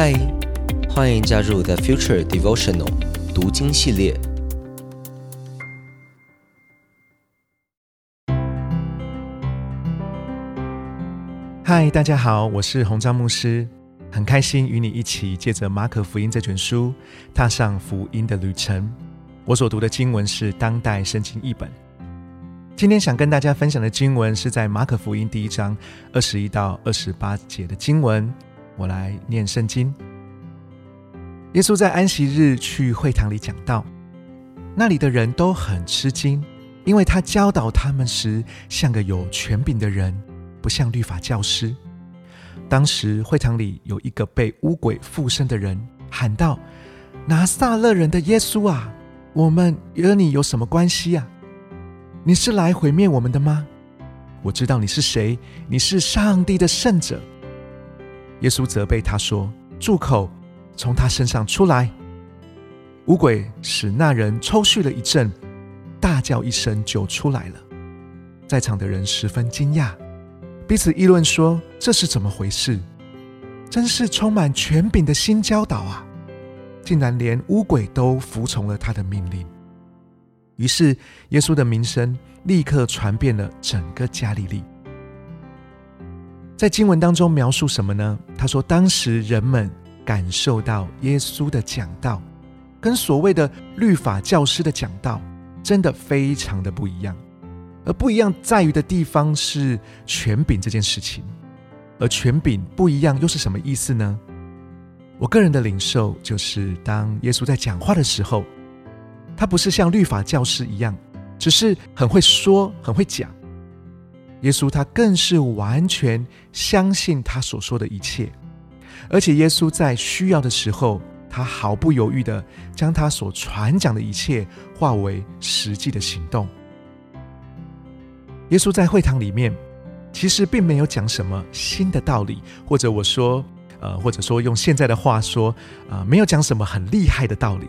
嗨，欢迎加入 The Future Devotional 读经系列。嗨，大家好，我是洪章牧师，很开心与你一起借着马可福音这卷书，踏上福音的旅程。我所读的经文是当代圣经译本。今天想跟大家分享的经文是在马可福音第一章二十一到二十八节的经文。我来念圣经。耶稣在安息日去会堂里讲道，那里的人都很吃惊，因为他教导他们时像个有权柄的人，不像律法教师。当时会堂里有一个被污鬼附身的人，喊道：“拿撒勒人的耶稣啊，我们与你有什么关系呀？你是来毁灭我们的吗？我知道你是谁，你是上帝的圣者。”耶稣责备他说：“住口，从他身上出来！”五鬼使那人抽搐了一阵，大叫一声就出来了。在场的人十分惊讶，彼此议论说：“这是怎么回事？真是充满权柄的新教导啊！竟然连乌鬼都服从了他的命令。”于是，耶稣的名声立刻传遍了整个加利利。在经文当中描述什么呢？他说，当时人们感受到耶稣的讲道，跟所谓的律法教师的讲道，真的非常的不一样。而不一样在于的地方是权柄这件事情。而权柄不一样又是什么意思呢？我个人的领受就是，当耶稣在讲话的时候，他不是像律法教师一样，只是很会说，很会讲。耶稣他更是完全相信他所说的一切，而且耶稣在需要的时候，他毫不犹豫的将他所传讲的一切化为实际的行动。耶稣在会堂里面，其实并没有讲什么新的道理，或者我说，呃，或者说用现在的话说，啊，没有讲什么很厉害的道理，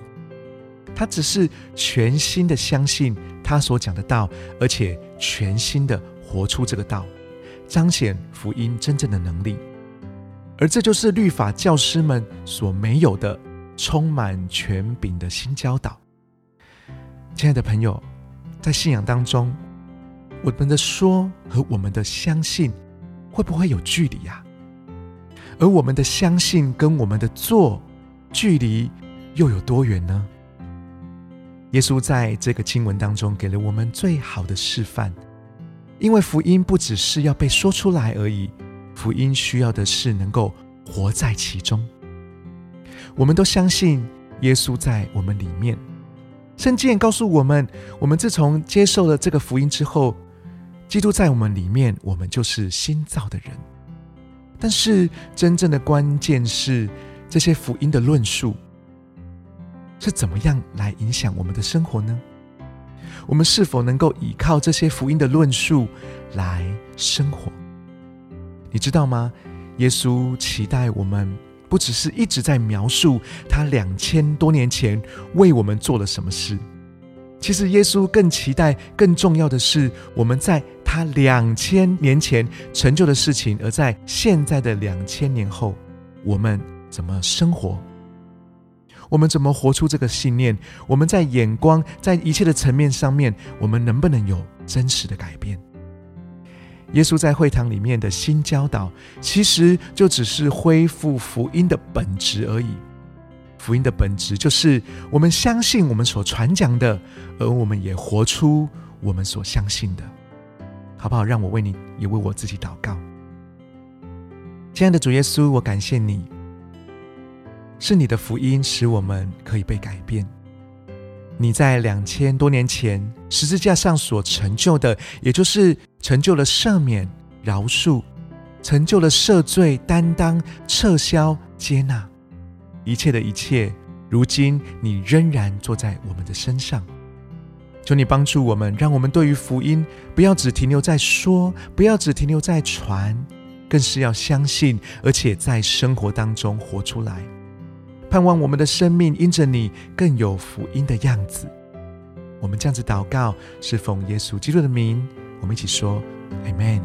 他只是全心的相信他所讲的道，而且全心的。活出这个道，彰显福音真正的能力，而这就是律法教师们所没有的充满权柄的新教导。亲爱的朋友，在信仰当中，我们的说和我们的相信会不会有距离呀？而我们的相信跟我们的做距离又有多远呢？耶稣在这个经文当中给了我们最好的示范。因为福音不只是要被说出来而已，福音需要的是能够活在其中。我们都相信耶稣在我们里面，圣经告诉我们，我们自从接受了这个福音之后，基督在我们里面，我们就是新造的人。但是真正的关键是，这些福音的论述是怎么样来影响我们的生活呢？我们是否能够依靠这些福音的论述来生活？你知道吗？耶稣期待我们不只是一直在描述他两千多年前为我们做了什么事，其实耶稣更期待、更重要的是我们在他两千年前成就的事情，而在现在的两千年后，我们怎么生活？我们怎么活出这个信念？我们在眼光，在一切的层面上面，我们能不能有真实的改变？耶稣在会堂里面的新教导，其实就只是恢复福音的本质而已。福音的本质就是我们相信我们所传讲的，而我们也活出我们所相信的，好不好？让我为你，也为我自己祷告。亲爱的主耶稣，我感谢你。是你的福音使我们可以被改变。你在两千多年前十字架上所成就的，也就是成就了赦免、饶恕，成就了赦罪、担当、撤销、接纳一切的一切。如今你仍然坐在我们的身上，求你帮助我们，让我们对于福音不要只停留在说，不要只停留在传，更是要相信，而且在生活当中活出来。盼望我们的生命因着你更有福音的样子。我们这样子祷告，是奉耶稣基督的名。我们一起说：“阿门。”